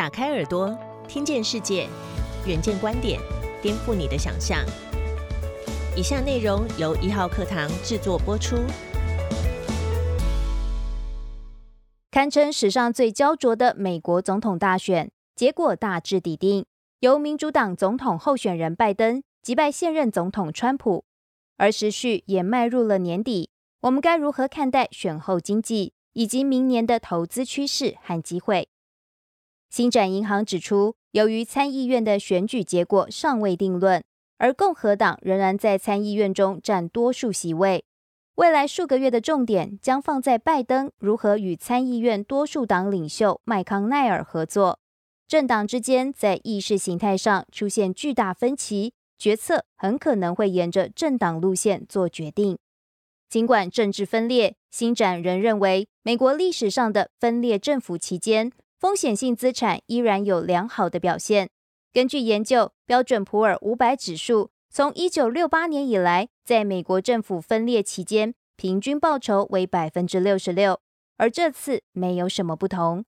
打开耳朵，听见世界，远见观点，颠覆你的想象。以下内容由一号课堂制作播出。堪称史上最焦灼的美国总统大选结果大致底定，由民主党总统候选人拜登击败现任总统川普，而时序也迈入了年底。我们该如何看待选后经济以及明年的投资趋势和机会？新展银行指出，由于参议院的选举结果尚未定论，而共和党仍然在参议院中占多数席位，未来数个月的重点将放在拜登如何与参议院多数党领袖麦康奈尔合作。政党之间在意识形态上出现巨大分歧，决策很可能会沿着政党路线做决定。尽管政治分裂，新展仍认为，美国历史上的分裂政府期间。风险性资产依然有良好的表现。根据研究，标准普尔五百指数从一九六八年以来，在美国政府分裂期间，平均报酬为百分之六十六，而这次没有什么不同。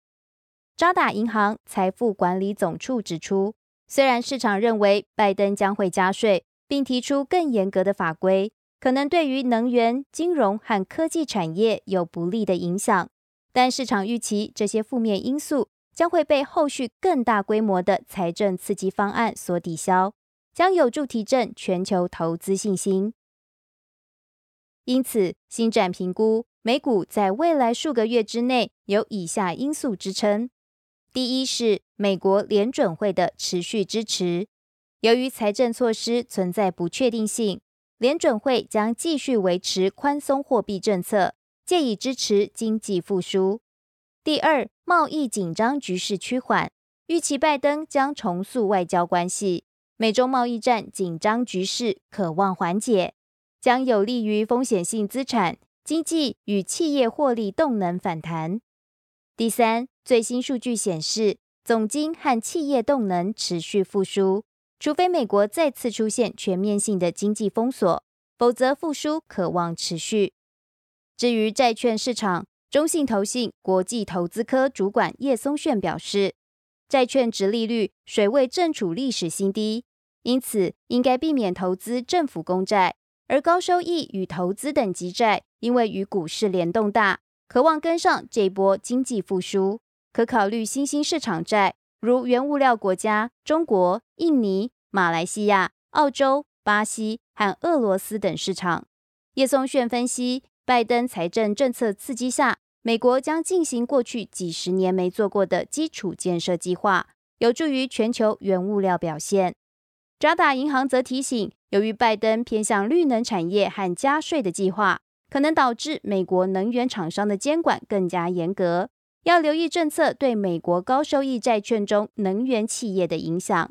渣打银行财富管理总处指出，虽然市场认为拜登将会加税，并提出更严格的法规，可能对于能源、金融和科技产业有不利的影响。但市场预期这些负面因素将会被后续更大规模的财政刺激方案所抵消，将有助提振全球投资信心。因此，新展评估美股在未来数个月之内有以下因素支撑：第一是美国联准会的持续支持，由于财政措施存在不确定性，联准会将继续维持宽松货币政策。借以支持经济复苏。第二，贸易紧张局势趋缓，预期拜登将重塑外交关系，美中贸易战紧张局势可望缓解，将有利于风险性资产、经济与企业获利动能反弹。第三，最新数据显示，总金和企业动能持续复苏，除非美国再次出现全面性的经济封锁，否则复苏可望持续。至于债券市场，中信投信国际投资科主管叶松炫表示，债券值利率水位正处历史新低，因此应该避免投资政府公债，而高收益与投资等级债，因为与股市联动大，渴望跟上这波经济复苏，可考虑新兴市场债，如原物料国家中国、印尼、马来西亚、澳洲、巴西和俄罗斯等市场。叶松炫分析。拜登财政政策刺激下，美国将进行过去几十年没做过的基础建设计划，有助于全球原物料表现。渣打银行则提醒，由于拜登偏向绿能产业和加税的计划，可能导致美国能源厂商的监管更加严格，要留意政策对美国高收益债券中能源企业的影响。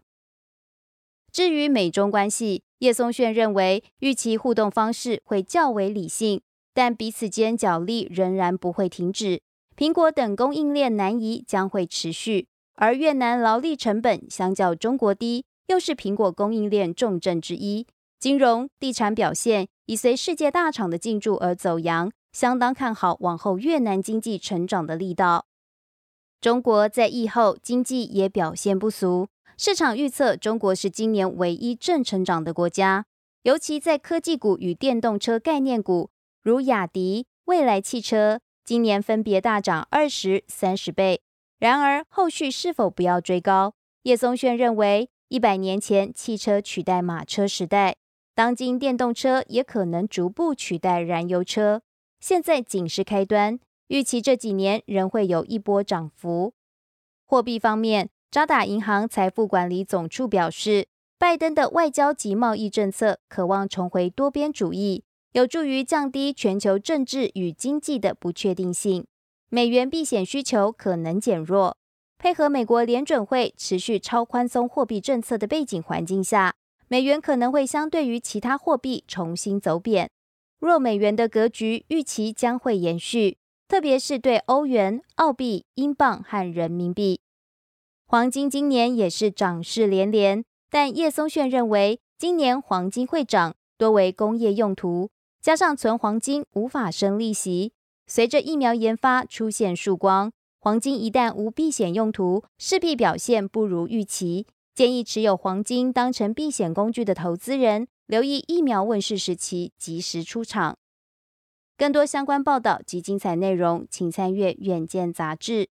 至于美中关系，叶松炫认为，预期互动方式会较为理性。但彼此间角力仍然不会停止，苹果等供应链难移将会持续，而越南劳力成本相较中国低，又是苹果供应链重镇之一。金融、地产表现已随世界大厂的进驻而走扬，相当看好往后越南经济成长的力道。中国在疫后经济也表现不俗，市场预测中国是今年唯一正成长的国家，尤其在科技股与电动车概念股。如雅迪、蔚来汽车今年分别大涨二十三十倍。然而，后续是否不要追高？叶松炫认为，一百年前汽车取代马车时代，当今电动车也可能逐步取代燃油车。现在仅是开端，预期这几年仍会有一波涨幅。货币方面，渣打银行财富管理总处表示，拜登的外交及贸易政策渴望重回多边主义。有助于降低全球政治与经济的不确定性，美元避险需求可能减弱。配合美国联准会持续超宽松货币政策的背景环境下，美元可能会相对于其他货币重新走贬。若美元的格局预期将会延续，特别是对欧元、澳币、英镑和人民币。黄金今年也是涨势连连，但叶松炫认为，今年黄金会涨，多为工业用途。加上存黄金无法生利息，随着疫苗研发出现曙光，黄金一旦无避险用途，势必表现不如预期。建议持有黄金当成避险工具的投资人，留意疫苗问世时期及时出场。更多相关报道及精彩内容，请参阅《远见》杂志。